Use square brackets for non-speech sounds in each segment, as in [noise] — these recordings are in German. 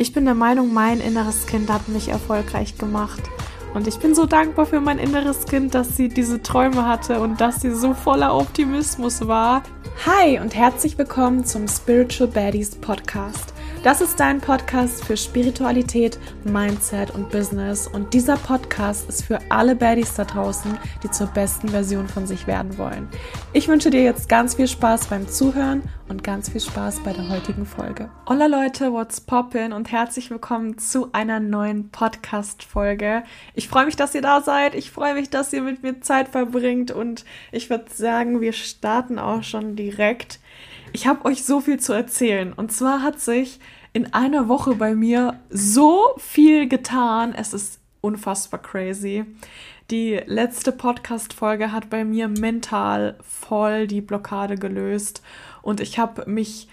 Ich bin der Meinung, mein inneres Kind hat mich erfolgreich gemacht. Und ich bin so dankbar für mein inneres Kind, dass sie diese Träume hatte und dass sie so voller Optimismus war. Hi und herzlich willkommen zum Spiritual Baddies Podcast. Das ist dein Podcast für Spiritualität, Mindset und Business. Und dieser Podcast ist für alle Baddies da draußen, die zur besten Version von sich werden wollen. Ich wünsche dir jetzt ganz viel Spaß beim Zuhören und ganz viel Spaß bei der heutigen Folge. Hola Leute, what's poppin' und herzlich willkommen zu einer neuen Podcast-Folge. Ich freue mich, dass ihr da seid. Ich freue mich, dass ihr mit mir Zeit verbringt und ich würde sagen, wir starten auch schon direkt. Ich habe euch so viel zu erzählen. Und zwar hat sich in einer Woche bei mir so viel getan. Es ist unfassbar crazy. Die letzte Podcast-Folge hat bei mir mental voll die Blockade gelöst. Und ich habe mich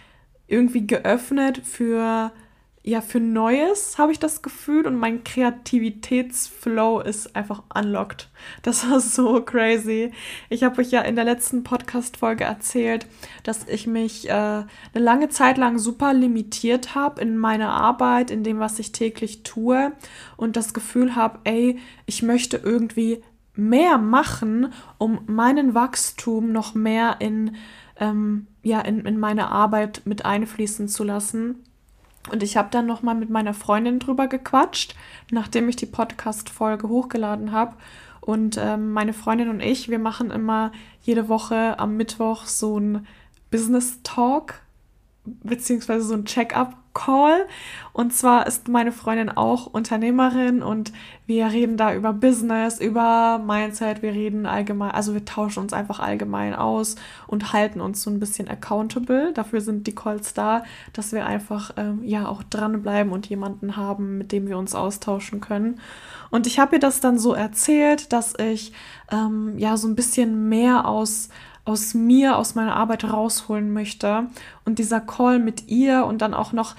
irgendwie geöffnet für ja, für Neues habe ich das Gefühl und mein Kreativitätsflow ist einfach unlocked. Das war so crazy. Ich habe euch ja in der letzten Podcast-Folge erzählt, dass ich mich äh, eine lange Zeit lang super limitiert habe in meiner Arbeit, in dem, was ich täglich tue und das Gefühl habe, ey, ich möchte irgendwie mehr machen, um meinen Wachstum noch mehr in, ähm, ja, in, in meine Arbeit mit einfließen zu lassen. Und ich habe dann nochmal mit meiner Freundin drüber gequatscht, nachdem ich die Podcast-Folge hochgeladen habe. Und ähm, meine Freundin und ich, wir machen immer jede Woche am Mittwoch so ein Business Talk, beziehungsweise so ein Check-up Call. Und zwar ist meine Freundin auch Unternehmerin und wir reden da über Business, über Mindset, wir reden allgemein, also wir tauschen uns einfach allgemein aus und halten uns so ein bisschen accountable. Dafür sind die Calls da, dass wir einfach ähm, ja auch dranbleiben und jemanden haben, mit dem wir uns austauschen können. Und ich habe ihr das dann so erzählt, dass ich ähm, ja so ein bisschen mehr aus aus mir, aus meiner Arbeit rausholen möchte. Und dieser Call mit ihr und dann auch noch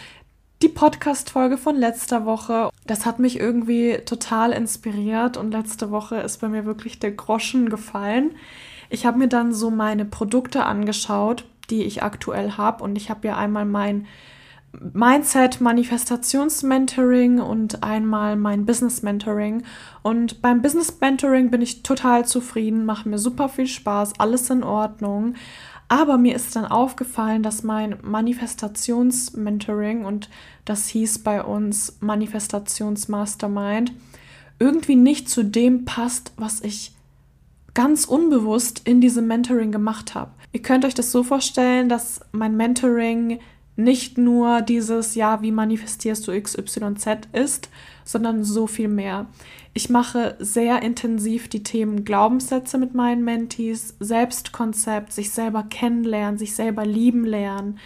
die Podcast-Folge von letzter Woche, das hat mich irgendwie total inspiriert und letzte Woche ist bei mir wirklich der Groschen gefallen. Ich habe mir dann so meine Produkte angeschaut, die ich aktuell habe und ich habe ja einmal mein Mindset Manifestations Mentoring und einmal mein Business Mentoring. Und beim Business Mentoring bin ich total zufrieden, macht mir super viel Spaß, alles in Ordnung. Aber mir ist dann aufgefallen, dass mein Manifestations Mentoring und das hieß bei uns Manifestations Mastermind irgendwie nicht zu dem passt, was ich ganz unbewusst in diesem Mentoring gemacht habe. Ihr könnt euch das so vorstellen, dass mein Mentoring nicht nur dieses, ja, wie manifestierst du XYZ ist, sondern so viel mehr. Ich mache sehr intensiv die Themen Glaubenssätze mit meinen Mentees, Selbstkonzept, sich selber kennenlernen, sich selber lieben lernen,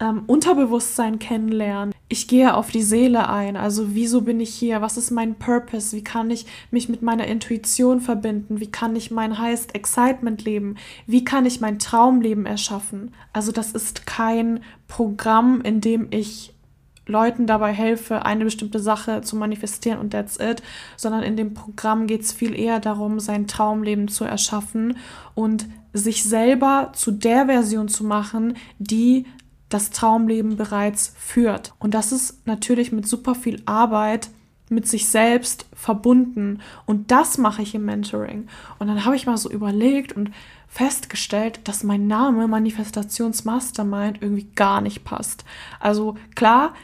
ähm, Unterbewusstsein kennenlernen. Ich gehe auf die Seele ein. Also wieso bin ich hier? Was ist mein Purpose? Wie kann ich mich mit meiner Intuition verbinden? Wie kann ich mein Highest Excitement leben? Wie kann ich mein Traumleben erschaffen? Also das ist kein Programm, in dem ich Leuten dabei helfe, eine bestimmte Sache zu manifestieren und that's it, sondern in dem Programm geht es viel eher darum, sein Traumleben zu erschaffen und sich selber zu der Version zu machen, die das Traumleben bereits führt. Und das ist natürlich mit super viel Arbeit mit sich selbst verbunden. Und das mache ich im Mentoring. Und dann habe ich mal so überlegt und festgestellt, dass mein Name Manifestationsmastermind irgendwie gar nicht passt. Also klar,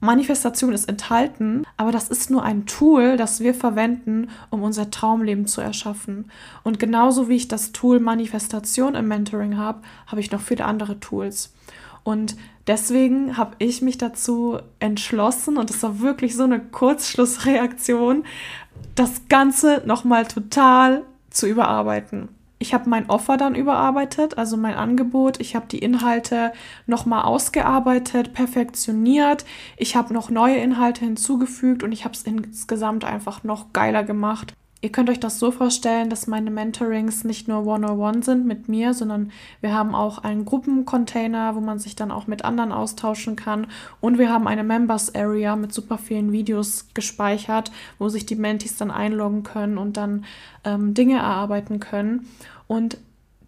Manifestation ist enthalten, aber das ist nur ein Tool, das wir verwenden, um unser Traumleben zu erschaffen. Und genauso wie ich das Tool Manifestation im Mentoring habe, habe ich noch viele andere Tools. Und deswegen habe ich mich dazu entschlossen, und es war wirklich so eine Kurzschlussreaktion, das Ganze nochmal total zu überarbeiten. Ich habe mein Offer dann überarbeitet, also mein Angebot. Ich habe die Inhalte nochmal ausgearbeitet, perfektioniert. Ich habe noch neue Inhalte hinzugefügt und ich habe es insgesamt einfach noch geiler gemacht. Ihr könnt euch das so vorstellen, dass meine Mentorings nicht nur one-on-one sind mit mir, sondern wir haben auch einen Gruppencontainer, wo man sich dann auch mit anderen austauschen kann. Und wir haben eine Members Area mit super vielen Videos gespeichert, wo sich die Mentis dann einloggen können und dann ähm, Dinge erarbeiten können. Und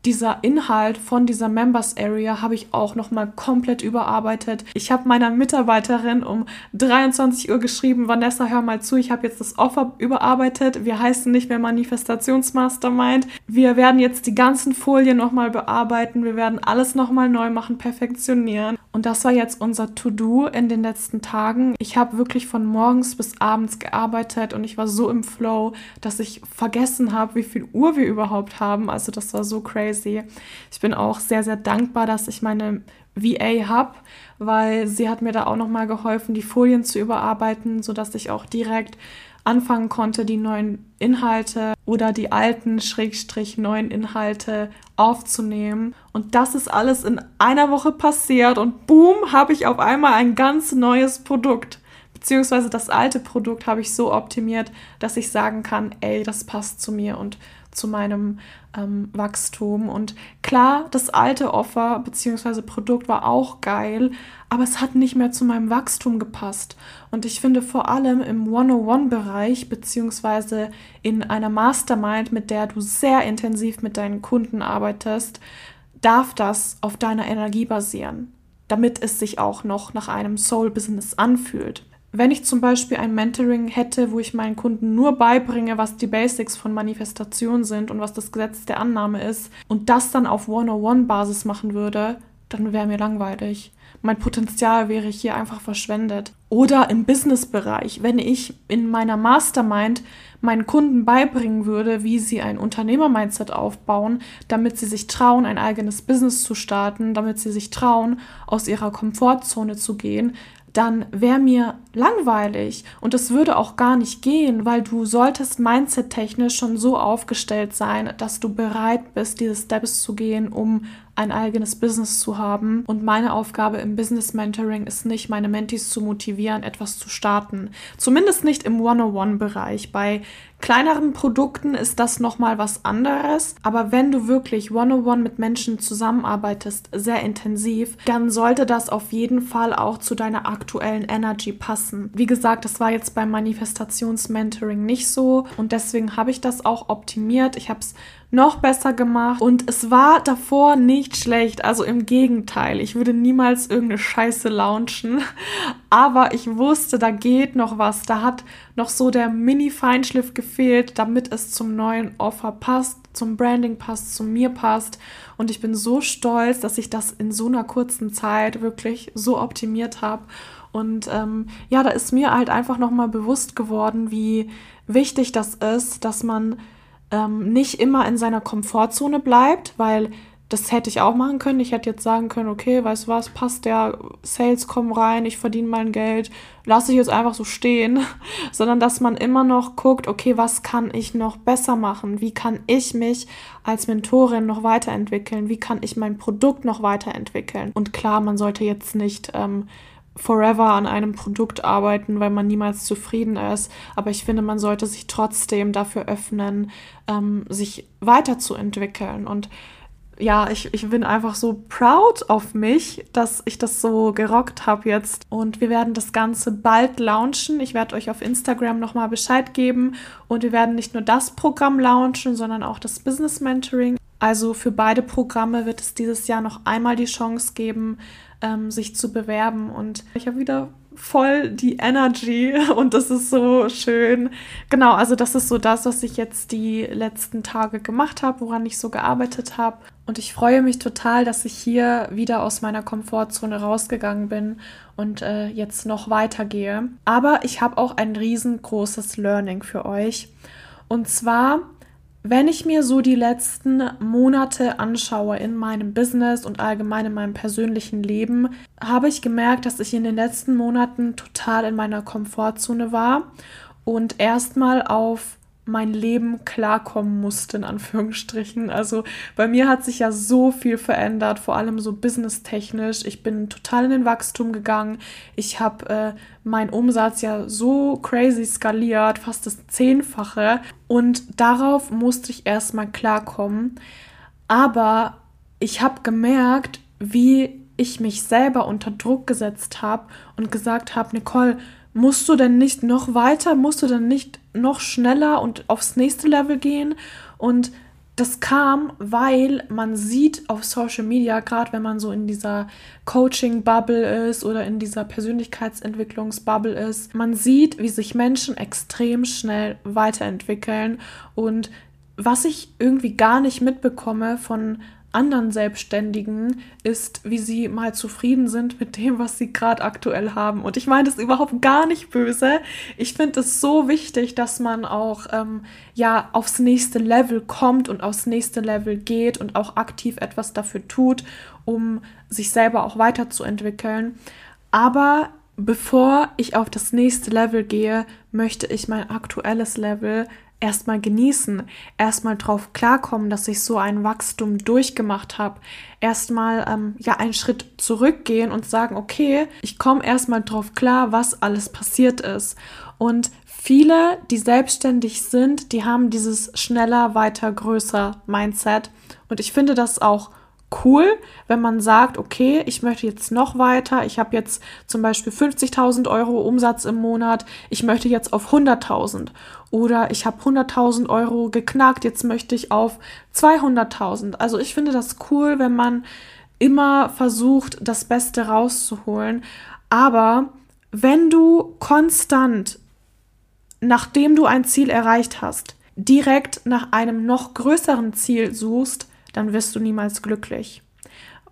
dieser Inhalt von dieser Members Area habe ich auch noch mal komplett überarbeitet. Ich habe meiner Mitarbeiterin um 23 Uhr geschrieben, Vanessa, hör mal zu, ich habe jetzt das Offer überarbeitet. Wir heißen nicht mehr Manifestationsmastermind. Wir werden jetzt die ganzen Folien noch mal bearbeiten. Wir werden alles noch mal neu machen, perfektionieren. Und das war jetzt unser To-Do in den letzten Tagen. Ich habe wirklich von morgens bis abends gearbeitet und ich war so im Flow, dass ich vergessen habe, wie viel Uhr wir überhaupt haben. Also das war so crazy. Ich bin auch sehr, sehr dankbar, dass ich meine VA habe, weil sie hat mir da auch nochmal geholfen, die Folien zu überarbeiten, sodass ich auch direkt anfangen konnte, die neuen Inhalte oder die alten, schrägstrich neuen Inhalte aufzunehmen. Und das ist alles in einer Woche passiert und boom, habe ich auf einmal ein ganz neues Produkt. Beziehungsweise das alte Produkt habe ich so optimiert, dass ich sagen kann, ey, das passt zu mir und zu meinem ähm, Wachstum. Und klar, das alte Offer bzw. Produkt war auch geil, aber es hat nicht mehr zu meinem Wachstum gepasst. Und ich finde vor allem im 101-Bereich bzw. in einer Mastermind, mit der du sehr intensiv mit deinen Kunden arbeitest, darf das auf deiner Energie basieren, damit es sich auch noch nach einem Soul-Business anfühlt wenn ich zum Beispiel ein Mentoring hätte, wo ich meinen Kunden nur beibringe, was die Basics von Manifestation sind und was das Gesetz der Annahme ist und das dann auf 101-Basis machen würde, dann wäre mir langweilig. Mein Potenzial wäre hier einfach verschwendet. Oder im Business-Bereich, wenn ich in meiner Mastermind meinen Kunden beibringen würde, wie sie ein Unternehmer-Mindset aufbauen, damit sie sich trauen, ein eigenes Business zu starten, damit sie sich trauen, aus ihrer Komfortzone zu gehen, dann wäre mir langweilig und es würde auch gar nicht gehen, weil du solltest mindset-technisch schon so aufgestellt sein, dass du bereit bist, diese Steps zu gehen, um ein eigenes Business zu haben. Und meine Aufgabe im Business Mentoring ist nicht, meine Mentees zu motivieren, etwas zu starten. Zumindest nicht im 101-Bereich. Bei kleineren Produkten ist das nochmal was anderes. Aber wenn du wirklich 101 mit Menschen zusammenarbeitest, sehr intensiv, dann sollte das auf jeden Fall auch zu deiner aktuellen Energy passen. Wie gesagt, das war jetzt beim Manifestations-Mentoring nicht so. Und deswegen habe ich das auch optimiert. Ich habe es noch besser gemacht und es war davor nicht schlecht. Also im Gegenteil, ich würde niemals irgendeine Scheiße launchen, [laughs] aber ich wusste, da geht noch was. Da hat noch so der Mini-Feinschliff gefehlt, damit es zum neuen Offer passt, zum Branding passt, zu mir passt. Und ich bin so stolz, dass ich das in so einer kurzen Zeit wirklich so optimiert habe. Und ähm, ja, da ist mir halt einfach nochmal bewusst geworden, wie wichtig das ist, dass man ähm, nicht immer in seiner Komfortzone bleibt, weil das hätte ich auch machen können. Ich hätte jetzt sagen können, okay, weißt du was, passt der, Sales kommen rein, ich verdiene mein Geld, lasse ich jetzt einfach so stehen, [laughs] sondern dass man immer noch guckt, okay, was kann ich noch besser machen? Wie kann ich mich als Mentorin noch weiterentwickeln? Wie kann ich mein Produkt noch weiterentwickeln? Und klar, man sollte jetzt nicht ähm, forever an einem Produkt arbeiten, weil man niemals zufrieden ist. Aber ich finde, man sollte sich trotzdem dafür öffnen, ähm, sich weiterzuentwickeln. Und ja, ich, ich bin einfach so proud auf mich, dass ich das so gerockt habe jetzt. Und wir werden das Ganze bald launchen. Ich werde euch auf Instagram nochmal Bescheid geben. Und wir werden nicht nur das Programm launchen, sondern auch das Business Mentoring. Also für beide Programme wird es dieses Jahr noch einmal die Chance geben, ähm, sich zu bewerben. Und ich habe wieder voll die Energy [laughs] und das ist so schön. Genau, also das ist so das, was ich jetzt die letzten Tage gemacht habe, woran ich so gearbeitet habe. Und ich freue mich total, dass ich hier wieder aus meiner Komfortzone rausgegangen bin und äh, jetzt noch weitergehe. Aber ich habe auch ein riesengroßes Learning für euch. Und zwar wenn ich mir so die letzten Monate anschaue in meinem Business und allgemein in meinem persönlichen Leben, habe ich gemerkt, dass ich in den letzten Monaten total in meiner Komfortzone war und erstmal auf mein Leben klarkommen musste, in Anführungsstrichen. Also bei mir hat sich ja so viel verändert, vor allem so businesstechnisch. Ich bin total in den Wachstum gegangen. Ich habe äh, meinen Umsatz ja so crazy skaliert, fast das Zehnfache. Und darauf musste ich erstmal klarkommen. Aber ich habe gemerkt, wie ich mich selber unter Druck gesetzt habe und gesagt habe, Nicole, musst du denn nicht noch weiter, musst du denn nicht noch schneller und aufs nächste Level gehen? Und das kam, weil man sieht auf Social Media, gerade wenn man so in dieser Coaching-Bubble ist oder in dieser Persönlichkeitsentwicklungs-Bubble ist, man sieht, wie sich Menschen extrem schnell weiterentwickeln und was ich irgendwie gar nicht mitbekomme von anderen Selbstständigen ist, wie sie mal zufrieden sind mit dem, was sie gerade aktuell haben. Und ich meine das überhaupt gar nicht böse. Ich finde es so wichtig, dass man auch ähm, ja aufs nächste Level kommt und aufs nächste Level geht und auch aktiv etwas dafür tut, um sich selber auch weiterzuentwickeln. Aber bevor ich auf das nächste Level gehe, möchte ich mein aktuelles Level erstmal genießen, erstmal drauf klarkommen, dass ich so ein Wachstum durchgemacht habe, erstmal ähm, ja einen Schritt zurückgehen und sagen, okay, ich komme erstmal drauf klar, was alles passiert ist. Und viele, die selbstständig sind, die haben dieses schneller, weiter, größer Mindset. Und ich finde das auch cool, wenn man sagt, okay, ich möchte jetzt noch weiter, ich habe jetzt zum Beispiel 50.000 Euro Umsatz im Monat, ich möchte jetzt auf 100.000 oder ich habe 100.000 Euro geknackt, jetzt möchte ich auf 200.000. Also ich finde das cool, wenn man immer versucht, das Beste rauszuholen, aber wenn du konstant, nachdem du ein Ziel erreicht hast, direkt nach einem noch größeren Ziel suchst, dann wirst du niemals glücklich,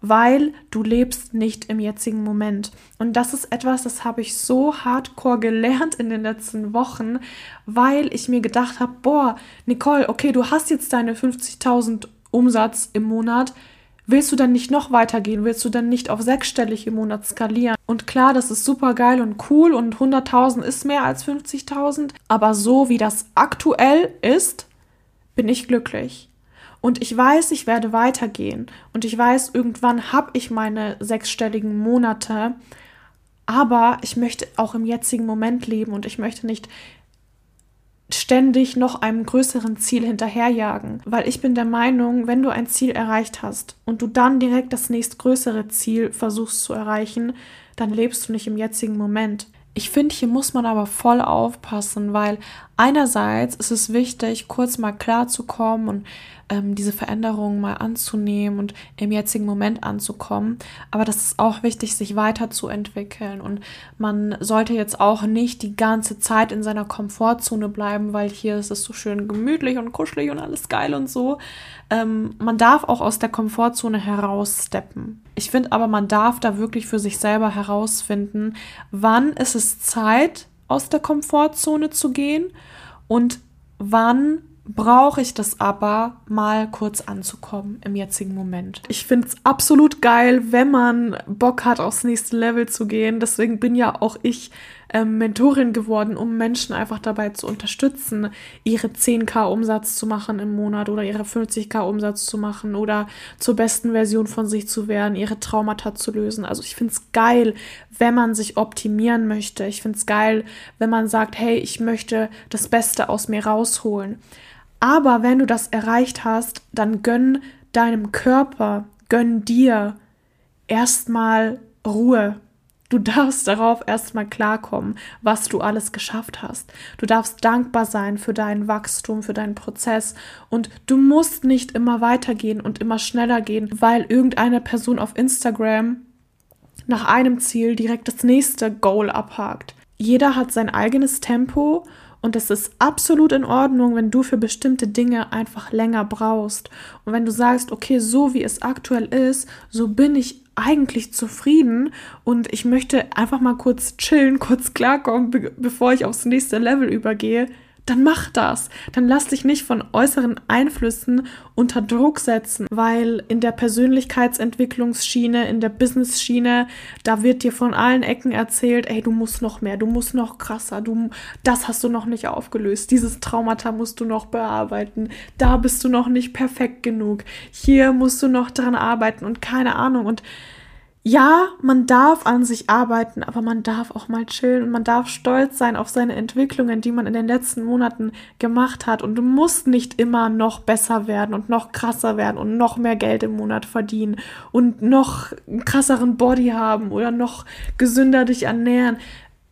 weil du lebst nicht im jetzigen Moment. Und das ist etwas, das habe ich so hardcore gelernt in den letzten Wochen, weil ich mir gedacht habe, boah, Nicole, okay, du hast jetzt deine 50.000 Umsatz im Monat. Willst du dann nicht noch weitergehen? Willst du dann nicht auf sechsstellig im Monat skalieren? Und klar, das ist super geil und cool und 100.000 ist mehr als 50.000. Aber so wie das aktuell ist, bin ich glücklich. Und ich weiß, ich werde weitergehen. Und ich weiß, irgendwann habe ich meine sechsstelligen Monate. Aber ich möchte auch im jetzigen Moment leben und ich möchte nicht ständig noch einem größeren Ziel hinterherjagen. Weil ich bin der Meinung, wenn du ein Ziel erreicht hast und du dann direkt das nächstgrößere Ziel versuchst zu erreichen, dann lebst du nicht im jetzigen Moment. Ich finde, hier muss man aber voll aufpassen, weil einerseits ist es wichtig, kurz mal klar zu kommen und ähm, diese Veränderungen mal anzunehmen und im jetzigen Moment anzukommen. Aber das ist auch wichtig, sich weiterzuentwickeln. Und man sollte jetzt auch nicht die ganze Zeit in seiner Komfortzone bleiben, weil hier ist es so schön gemütlich und kuschelig und alles geil und so. Ähm, man darf auch aus der Komfortzone heraussteppen. Ich finde aber, man darf da wirklich für sich selber herausfinden, wann ist es Zeit, aus der Komfortzone zu gehen und wann brauche ich das aber, mal kurz anzukommen im jetzigen Moment. Ich finde es absolut geil, wenn man Bock hat, aufs nächste Level zu gehen. Deswegen bin ja auch ich ähm, Mentorin geworden, um Menschen einfach dabei zu unterstützen, ihre 10k Umsatz zu machen im Monat oder ihre 50k Umsatz zu machen oder zur besten Version von sich zu werden, ihre Traumata zu lösen. Also ich finde es geil, wenn man sich optimieren möchte. Ich finde es geil, wenn man sagt, hey, ich möchte das Beste aus mir rausholen. Aber wenn du das erreicht hast, dann gönn deinem Körper, gönn dir erstmal Ruhe. Du darfst darauf erstmal klarkommen, was du alles geschafft hast. Du darfst dankbar sein für dein Wachstum, für deinen Prozess. Und du musst nicht immer weitergehen und immer schneller gehen, weil irgendeine Person auf Instagram nach einem Ziel direkt das nächste Goal abhakt. Jeder hat sein eigenes Tempo und es ist absolut in Ordnung, wenn du für bestimmte Dinge einfach länger brauchst. Und wenn du sagst, okay, so wie es aktuell ist, so bin ich eigentlich zufrieden und ich möchte einfach mal kurz chillen, kurz klarkommen, be bevor ich aufs nächste Level übergehe, dann mach das. Dann lass dich nicht von äußeren Einflüssen unter Druck setzen, weil in der Persönlichkeitsentwicklungsschiene, in der Business-Schiene, da wird dir von allen Ecken erzählt, ey, du musst noch mehr, du musst noch krasser, du, das hast du noch nicht aufgelöst, dieses Traumata musst du noch bearbeiten, da bist du noch nicht perfekt genug, hier musst du noch dran arbeiten und keine Ahnung und ja, man darf an sich arbeiten, aber man darf auch mal chillen und man darf stolz sein auf seine Entwicklungen, die man in den letzten Monaten gemacht hat. Und du musst nicht immer noch besser werden und noch krasser werden und noch mehr Geld im Monat verdienen und noch einen krasseren Body haben oder noch gesünder dich ernähren.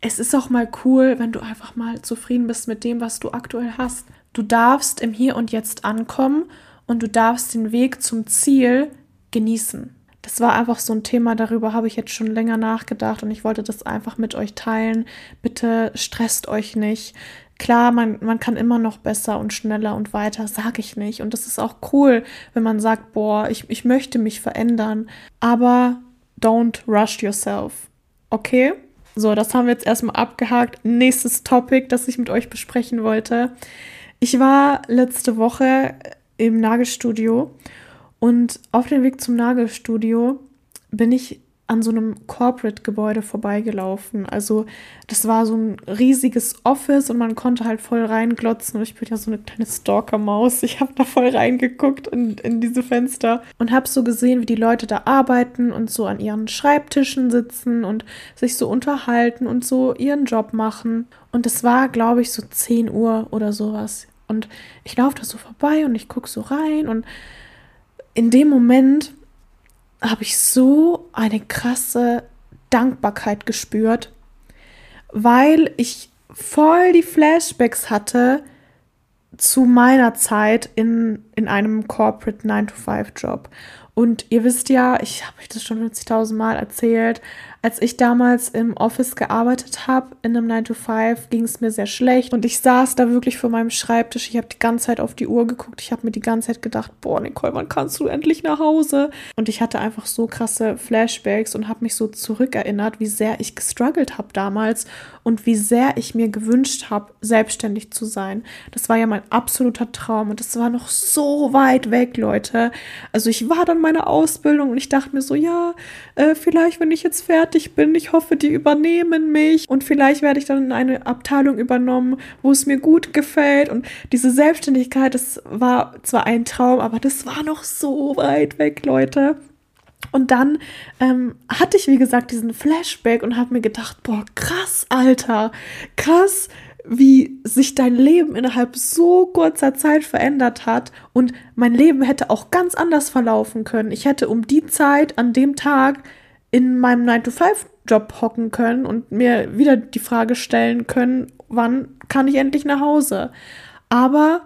Es ist auch mal cool, wenn du einfach mal zufrieden bist mit dem, was du aktuell hast. Du darfst im Hier und Jetzt ankommen und du darfst den Weg zum Ziel genießen. Das war einfach so ein Thema, darüber habe ich jetzt schon länger nachgedacht und ich wollte das einfach mit euch teilen. Bitte stresst euch nicht. Klar, man, man kann immer noch besser und schneller und weiter, sage ich nicht. Und das ist auch cool, wenn man sagt, boah, ich, ich möchte mich verändern. Aber don't rush yourself. Okay? So, das haben wir jetzt erstmal abgehakt. Nächstes Topic, das ich mit euch besprechen wollte. Ich war letzte Woche im Nagelstudio und auf dem Weg zum Nagelstudio bin ich an so einem Corporate-Gebäude vorbeigelaufen. Also das war so ein riesiges Office und man konnte halt voll reinglotzen. Und ich bin ja so eine kleine Stalker-Maus. Ich habe da voll reingeguckt in, in diese Fenster und habe so gesehen, wie die Leute da arbeiten und so an ihren Schreibtischen sitzen und sich so unterhalten und so ihren Job machen. Und es war, glaube ich, so 10 Uhr oder sowas. Und ich laufe da so vorbei und ich gucke so rein und in dem Moment habe ich so eine krasse Dankbarkeit gespürt, weil ich voll die Flashbacks hatte zu meiner Zeit in, in einem Corporate 9-to-5-Job. Und ihr wisst ja, ich habe euch das schon 50.000 Mal erzählt, als ich damals im Office gearbeitet habe, in einem 9 to 5, ging es mir sehr schlecht und ich saß da wirklich vor meinem Schreibtisch. Ich habe die ganze Zeit auf die Uhr geguckt. Ich habe mir die ganze Zeit gedacht, boah, Nicole, wann kannst du endlich nach Hause? Und ich hatte einfach so krasse Flashbacks und habe mich so zurückerinnert, wie sehr ich gestruggelt habe damals und wie sehr ich mir gewünscht habe, selbstständig zu sein. Das war ja mein absoluter Traum und das war noch so weit weg, Leute. Also ich war dann meine Ausbildung und ich dachte mir so, ja, äh, vielleicht, wenn ich jetzt fertig fertig bin. Ich hoffe, die übernehmen mich und vielleicht werde ich dann in eine Abteilung übernommen, wo es mir gut gefällt. Und diese Selbstständigkeit, das war zwar ein Traum, aber das war noch so weit weg, Leute. Und dann ähm, hatte ich, wie gesagt, diesen Flashback und habe mir gedacht, boah, krass, Alter, krass, wie sich dein Leben innerhalb so kurzer Zeit verändert hat. Und mein Leben hätte auch ganz anders verlaufen können. Ich hätte um die Zeit an dem Tag in meinem 9-to-5-Job hocken können und mir wieder die Frage stellen können, wann kann ich endlich nach Hause? Aber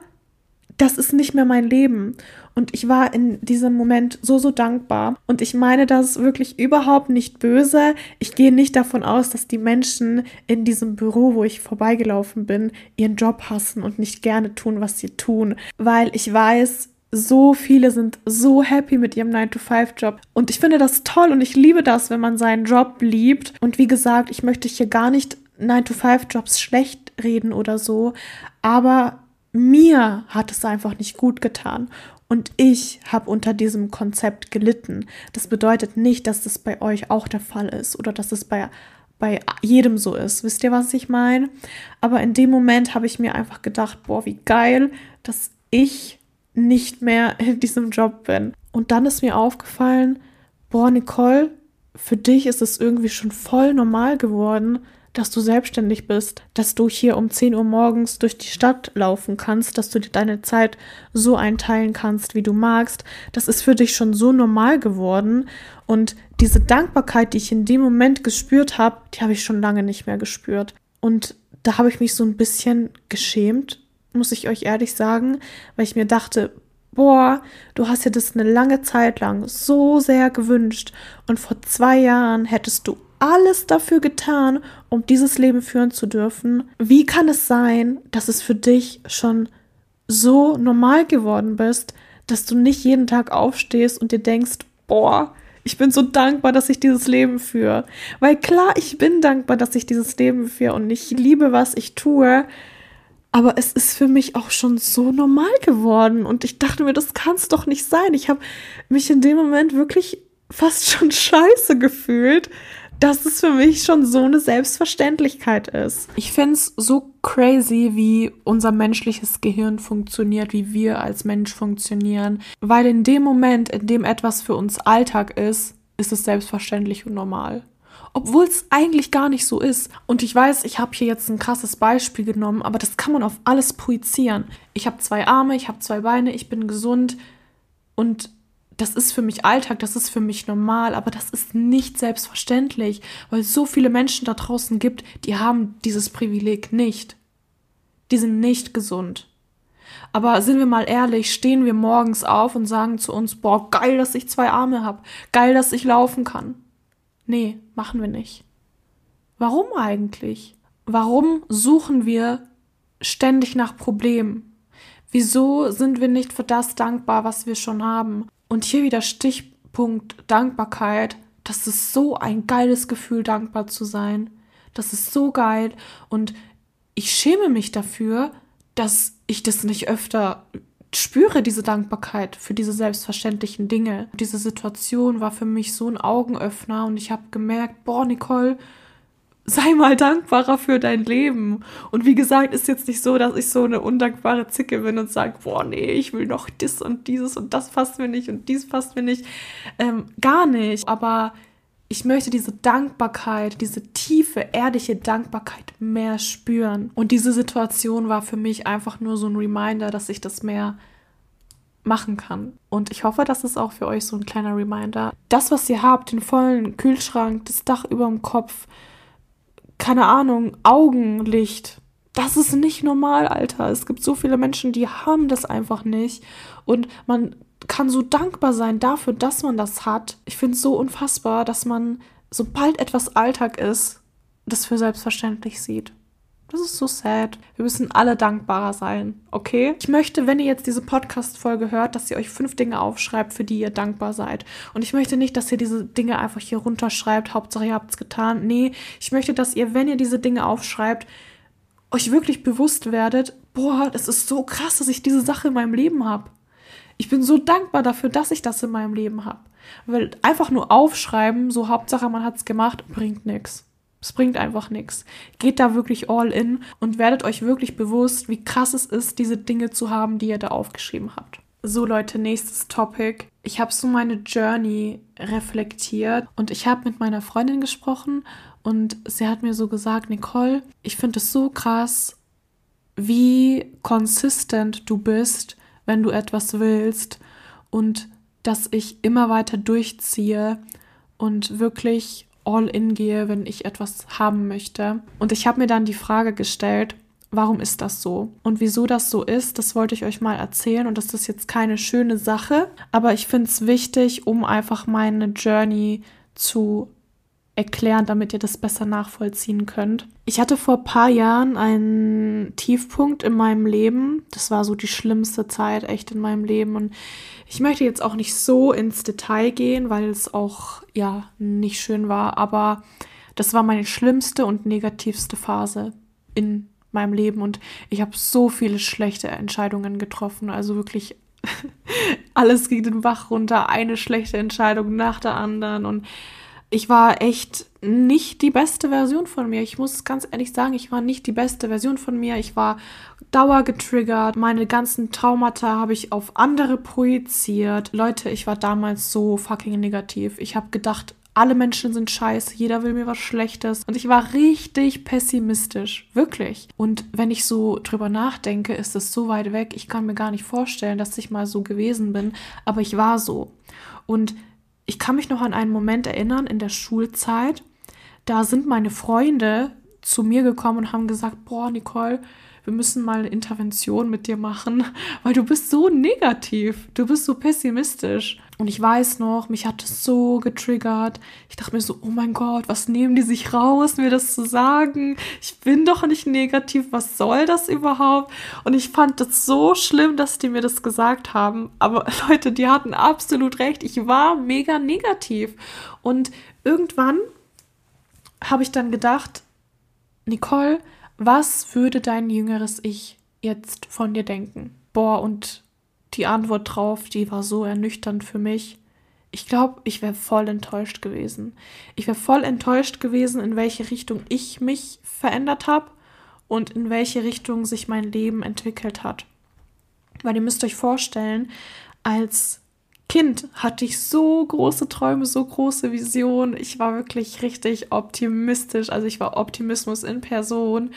das ist nicht mehr mein Leben. Und ich war in diesem Moment so, so dankbar. Und ich meine das wirklich überhaupt nicht böse. Ich gehe nicht davon aus, dass die Menschen in diesem Büro, wo ich vorbeigelaufen bin, ihren Job hassen und nicht gerne tun, was sie tun. Weil ich weiß, so viele sind so happy mit ihrem 9-to-5-Job. Und ich finde das toll und ich liebe das, wenn man seinen Job liebt. Und wie gesagt, ich möchte hier gar nicht 9-to-5-Jobs schlecht reden oder so. Aber mir hat es einfach nicht gut getan. Und ich habe unter diesem Konzept gelitten. Das bedeutet nicht, dass das bei euch auch der Fall ist oder dass es bei, bei jedem so ist. Wisst ihr, was ich meine? Aber in dem Moment habe ich mir einfach gedacht, boah, wie geil, dass ich nicht mehr [laughs] in diesem Job bin. Und dann ist mir aufgefallen, boah, Nicole, für dich ist es irgendwie schon voll normal geworden, dass du selbstständig bist, dass du hier um 10 Uhr morgens durch die Stadt laufen kannst, dass du dir deine Zeit so einteilen kannst, wie du magst. Das ist für dich schon so normal geworden. Und diese Dankbarkeit, die ich in dem Moment gespürt habe, die habe ich schon lange nicht mehr gespürt. Und da habe ich mich so ein bisschen geschämt, muss ich euch ehrlich sagen, weil ich mir dachte, boah, du hast dir das eine lange Zeit lang so sehr gewünscht und vor zwei Jahren hättest du alles dafür getan, um dieses Leben führen zu dürfen. Wie kann es sein, dass es für dich schon so normal geworden bist, dass du nicht jeden Tag aufstehst und dir denkst, boah, ich bin so dankbar, dass ich dieses Leben führe. Weil klar, ich bin dankbar, dass ich dieses Leben führe und ich liebe, was ich tue. Aber es ist für mich auch schon so normal geworden. Und ich dachte mir, das kann es doch nicht sein. Ich habe mich in dem Moment wirklich fast schon [laughs] scheiße gefühlt, dass es für mich schon so eine Selbstverständlichkeit ist. Ich finde es so crazy, wie unser menschliches Gehirn funktioniert, wie wir als Mensch funktionieren. Weil in dem Moment, in dem etwas für uns Alltag ist, ist es selbstverständlich und normal obwohl es eigentlich gar nicht so ist. Und ich weiß, ich habe hier jetzt ein krasses Beispiel genommen, aber das kann man auf alles projizieren. Ich habe zwei Arme, ich habe zwei Beine, ich bin gesund und das ist für mich Alltag, das ist für mich normal, aber das ist nicht selbstverständlich, weil es so viele Menschen da draußen gibt, die haben dieses Privileg nicht. Die sind nicht gesund. Aber sind wir mal ehrlich, stehen wir morgens auf und sagen zu uns, boah, geil, dass ich zwei Arme habe, geil, dass ich laufen kann. Nee, machen wir nicht. Warum eigentlich? Warum suchen wir ständig nach Problemen? Wieso sind wir nicht für das dankbar, was wir schon haben? Und hier wieder Stichpunkt Dankbarkeit. Das ist so ein geiles Gefühl, dankbar zu sein. Das ist so geil. Und ich schäme mich dafür, dass ich das nicht öfter spüre, diese Dankbarkeit für diese selbstverständlichen Dinge. Diese Situation war für mich so ein Augenöffner und ich habe gemerkt, boah, Nicole, sei mal dankbarer für dein Leben. Und wie gesagt, ist jetzt nicht so, dass ich so eine undankbare Zicke bin und sage, boah, nee, ich will noch das und dieses und das passt mir nicht und dies passt mir nicht. Ähm, gar nicht. Aber ich möchte diese Dankbarkeit, diese tiefe, ehrliche Dankbarkeit mehr spüren. Und diese Situation war für mich einfach nur so ein Reminder, dass ich das mehr machen kann. Und ich hoffe, das ist auch für euch so ein kleiner Reminder. Das, was ihr habt, den vollen Kühlschrank, das Dach über dem Kopf, keine Ahnung, Augenlicht. Das ist nicht normal, Alter. Es gibt so viele Menschen, die haben das einfach nicht. Und man kann so dankbar sein dafür, dass man das hat. Ich finde es so unfassbar, dass man, sobald etwas Alltag ist, das für selbstverständlich sieht. Das ist so sad. Wir müssen alle dankbarer sein, okay? Ich möchte, wenn ihr jetzt diese Podcast-Folge hört, dass ihr euch fünf Dinge aufschreibt, für die ihr dankbar seid. Und ich möchte nicht, dass ihr diese Dinge einfach hier runterschreibt, Hauptsache ihr habt es getan. Nee, ich möchte, dass ihr, wenn ihr diese Dinge aufschreibt, euch wirklich bewusst werdet, boah, das ist so krass, dass ich diese Sache in meinem Leben habe. Ich bin so dankbar dafür, dass ich das in meinem Leben habe. Weil einfach nur aufschreiben, so Hauptsache man hat es gemacht, bringt nichts. Es bringt einfach nichts. Geht da wirklich all in und werdet euch wirklich bewusst, wie krass es ist, diese Dinge zu haben, die ihr da aufgeschrieben habt. So Leute, nächstes Topic. Ich habe so meine Journey reflektiert und ich habe mit meiner Freundin gesprochen und sie hat mir so gesagt, Nicole, ich finde es so krass, wie konsistent du bist, wenn du etwas willst und dass ich immer weiter durchziehe und wirklich all in gehe, wenn ich etwas haben möchte. Und ich habe mir dann die Frage gestellt, warum ist das so? Und wieso das so ist, das wollte ich euch mal erzählen. Und das ist jetzt keine schöne Sache, aber ich finde es wichtig, um einfach meine Journey zu erklären, damit ihr das besser nachvollziehen könnt. Ich hatte vor ein paar Jahren einen Tiefpunkt in meinem Leben. Das war so die schlimmste Zeit echt in meinem Leben. Und ich möchte jetzt auch nicht so ins Detail gehen, weil es auch ja nicht schön war. Aber das war meine schlimmste und negativste Phase in meinem Leben. Und ich habe so viele schlechte Entscheidungen getroffen. Also wirklich [laughs] alles ging den Bach runter. Eine schlechte Entscheidung nach der anderen. Und ich war echt nicht die beste Version von mir. Ich muss ganz ehrlich sagen, ich war nicht die beste Version von mir. Ich war dauergetriggert. Meine ganzen Traumata habe ich auf andere projiziert. Leute, ich war damals so fucking negativ. Ich habe gedacht, alle Menschen sind scheiße, jeder will mir was Schlechtes. Und ich war richtig pessimistisch. Wirklich. Und wenn ich so drüber nachdenke, ist es so weit weg. Ich kann mir gar nicht vorstellen, dass ich mal so gewesen bin. Aber ich war so. Und ich kann mich noch an einen Moment erinnern in der Schulzeit. Da sind meine Freunde zu mir gekommen und haben gesagt, boah, Nicole, wir müssen mal eine Intervention mit dir machen, [laughs] weil du bist so negativ, du bist so pessimistisch. Und ich weiß noch, mich hat das so getriggert. Ich dachte mir so, oh mein Gott, was nehmen die sich raus, mir das zu sagen? Ich bin doch nicht negativ, was soll das überhaupt? Und ich fand das so schlimm, dass die mir das gesagt haben. Aber [laughs] Leute, die hatten absolut recht. Ich war mega negativ. Und irgendwann habe ich dann gedacht, Nicole, was würde dein jüngeres Ich jetzt von dir denken? Boah, und die Antwort drauf, die war so ernüchternd für mich. Ich glaube, ich wäre voll enttäuscht gewesen. Ich wäre voll enttäuscht gewesen, in welche Richtung ich mich verändert habe und in welche Richtung sich mein Leben entwickelt hat. Weil ihr müsst euch vorstellen, als Kind hatte ich so große Träume, so große Visionen. Ich war wirklich richtig optimistisch. Also ich war Optimismus in Person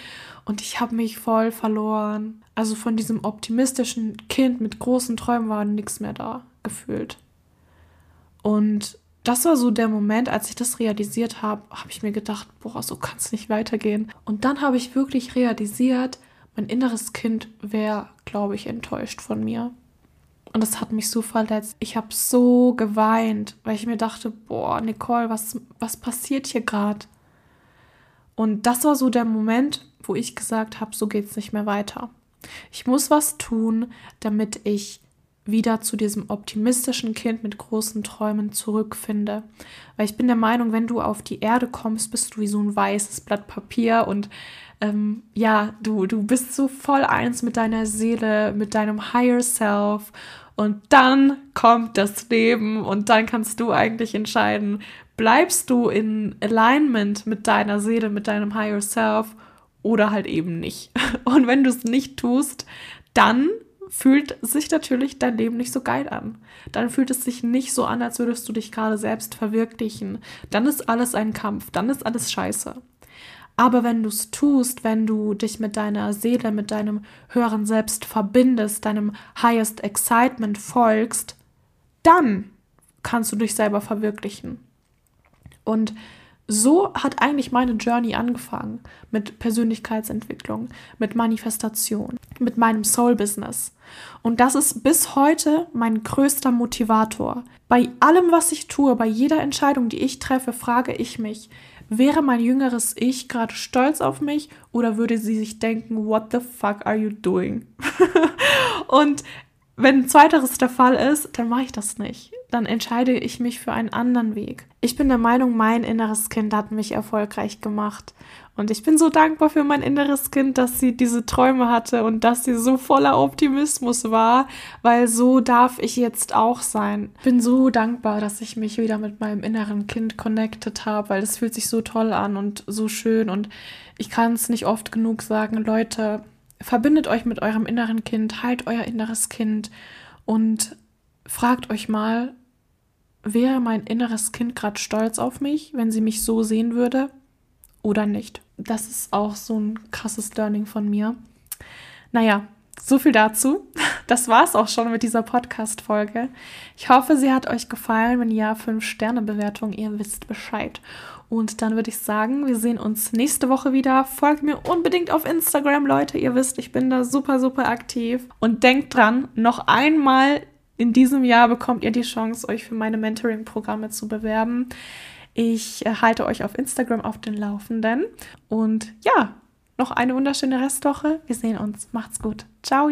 und ich habe mich voll verloren. Also von diesem optimistischen Kind mit großen Träumen war nichts mehr da gefühlt. Und das war so der Moment, als ich das realisiert habe, habe ich mir gedacht, boah, so kann es nicht weitergehen. Und dann habe ich wirklich realisiert, mein inneres Kind wäre, glaube ich, enttäuscht von mir. Und das hat mich so verletzt. Ich habe so geweint, weil ich mir dachte, boah, Nicole, was, was passiert hier gerade? Und das war so der Moment, wo ich gesagt habe, so geht es nicht mehr weiter. Ich muss was tun, damit ich wieder zu diesem optimistischen Kind mit großen Träumen zurückfinde. Weil ich bin der Meinung, wenn du auf die Erde kommst, bist du wie so ein weißes Blatt Papier und ähm, ja, du, du bist so voll eins mit deiner Seele, mit deinem Higher Self und dann kommt das Leben und dann kannst du eigentlich entscheiden, bleibst du in Alignment mit deiner Seele, mit deinem Higher Self oder halt eben nicht. [laughs] Und wenn du es nicht tust, dann fühlt sich natürlich dein Leben nicht so geil an. Dann fühlt es sich nicht so an, als würdest du dich gerade selbst verwirklichen. Dann ist alles ein Kampf, dann ist alles scheiße. Aber wenn du es tust, wenn du dich mit deiner Seele, mit deinem höheren Selbst verbindest, deinem highest excitement folgst, dann kannst du dich selber verwirklichen. Und so hat eigentlich meine Journey angefangen mit Persönlichkeitsentwicklung, mit Manifestation, mit meinem Soul-Business. Und das ist bis heute mein größter Motivator. Bei allem, was ich tue, bei jeder Entscheidung, die ich treffe, frage ich mich, wäre mein jüngeres Ich gerade stolz auf mich oder würde sie sich denken, what the fuck are you doing? [laughs] Und wenn zweiteres der Fall ist, dann mache ich das nicht. Dann entscheide ich mich für einen anderen Weg. Ich bin der Meinung, mein inneres Kind hat mich erfolgreich gemacht. Und ich bin so dankbar für mein inneres Kind, dass sie diese Träume hatte und dass sie so voller Optimismus war, weil so darf ich jetzt auch sein. Ich bin so dankbar, dass ich mich wieder mit meinem inneren Kind connected habe, weil es fühlt sich so toll an und so schön und ich kann es nicht oft genug sagen, Leute, verbindet euch mit eurem inneren Kind, heilt euer inneres Kind und fragt euch mal, wäre mein inneres Kind gerade stolz auf mich, wenn sie mich so sehen würde oder nicht? Das ist auch so ein krasses Learning von mir. Naja, so viel dazu. Das war es auch schon mit dieser Podcast-Folge. Ich hoffe, sie hat euch gefallen. Wenn ja, 5-Sterne-Bewertung, ihr wisst Bescheid. Und dann würde ich sagen, wir sehen uns nächste Woche wieder. Folgt mir unbedingt auf Instagram, Leute. Ihr wisst, ich bin da super, super aktiv. Und denkt dran, noch einmal in diesem Jahr bekommt ihr die Chance, euch für meine Mentoring-Programme zu bewerben. Ich äh, halte euch auf Instagram auf den Laufenden. Und ja, noch eine wunderschöne Restwoche. Wir sehen uns. Macht's gut. Ciao.